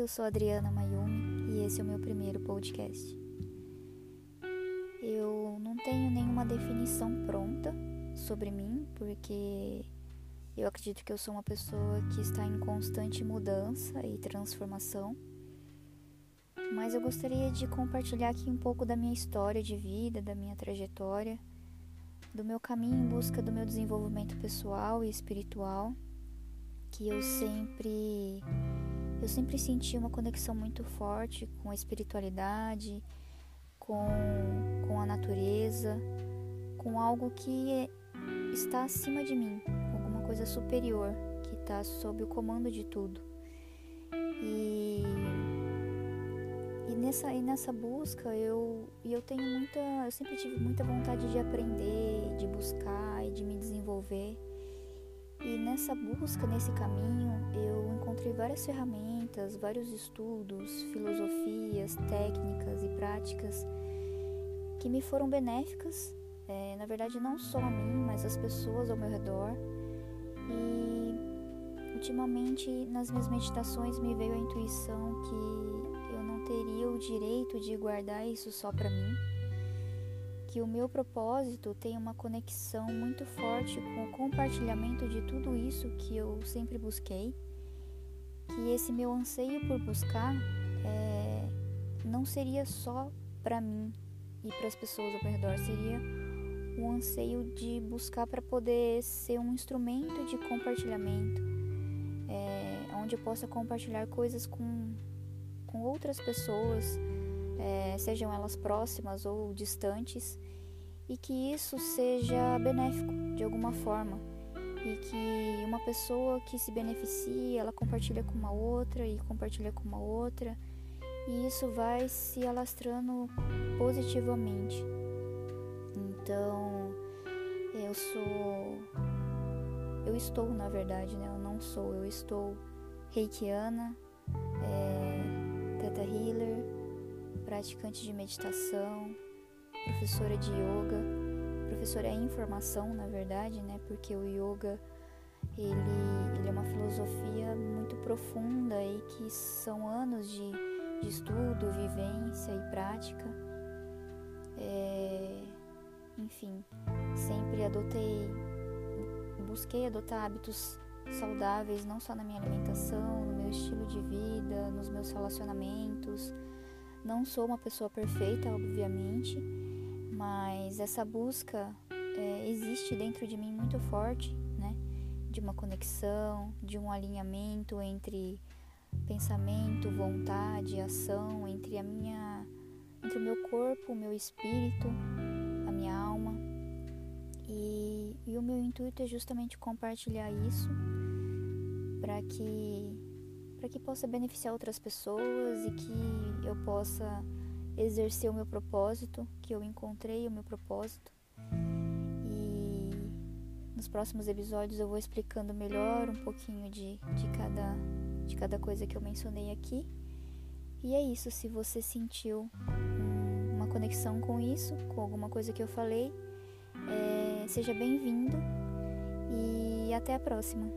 eu sou Adriana Mayumi e esse é o meu primeiro podcast. Eu não tenho nenhuma definição pronta sobre mim, porque eu acredito que eu sou uma pessoa que está em constante mudança e transformação. Mas eu gostaria de compartilhar aqui um pouco da minha história de vida, da minha trajetória, do meu caminho em busca do meu desenvolvimento pessoal e espiritual, que eu sempre eu sempre senti uma conexão muito forte com a espiritualidade, com, com a natureza, com algo que está acima de mim, alguma coisa superior que está sob o comando de tudo. E, e nessa e nessa busca eu eu tenho muita, eu sempre tive muita vontade de aprender, de buscar e de me desenvolver. E nessa busca, nesse caminho, eu encontrei várias ferramentas, vários estudos, filosofias, técnicas e práticas que me foram benéficas, é, na verdade não só a mim, mas as pessoas ao meu redor. E ultimamente nas minhas meditações me veio a intuição que eu não teria o direito de guardar isso só para mim que o meu propósito tem uma conexão muito forte com o compartilhamento de tudo isso que eu sempre busquei, que esse meu anseio por buscar é, não seria só para mim e para as pessoas ao redor, seria um anseio de buscar para poder ser um instrumento de compartilhamento, é, onde eu possa compartilhar coisas com, com outras pessoas é, sejam elas próximas ou distantes, e que isso seja benéfico de alguma forma e que uma pessoa que se beneficia, ela compartilha com uma outra e compartilha com uma outra, e isso vai se alastrando positivamente. Então, eu sou eu estou, na verdade, né? Eu não sou, eu estou reikiana, é, teta healer, praticante de meditação, professora de yoga, professora em formação, na verdade, né? Porque o yoga ele, ele é uma filosofia muito profunda e que são anos de, de estudo, vivência e prática. É, enfim, sempre adotei, busquei adotar hábitos saudáveis, não só na minha alimentação, no meu estilo de vida, nos meus relacionamentos não sou uma pessoa perfeita, obviamente, mas essa busca é, existe dentro de mim muito forte, né? De uma conexão, de um alinhamento entre pensamento, vontade, ação, entre a minha, entre o meu corpo, o meu espírito, a minha alma. E, e o meu intuito é justamente compartilhar isso para que para que possa beneficiar outras pessoas e que eu possa exercer o meu propósito, que eu encontrei o meu propósito. E nos próximos episódios eu vou explicando melhor um pouquinho de, de, cada, de cada coisa que eu mencionei aqui. E é isso, se você sentiu uma conexão com isso, com alguma coisa que eu falei, é, seja bem-vindo e até a próxima.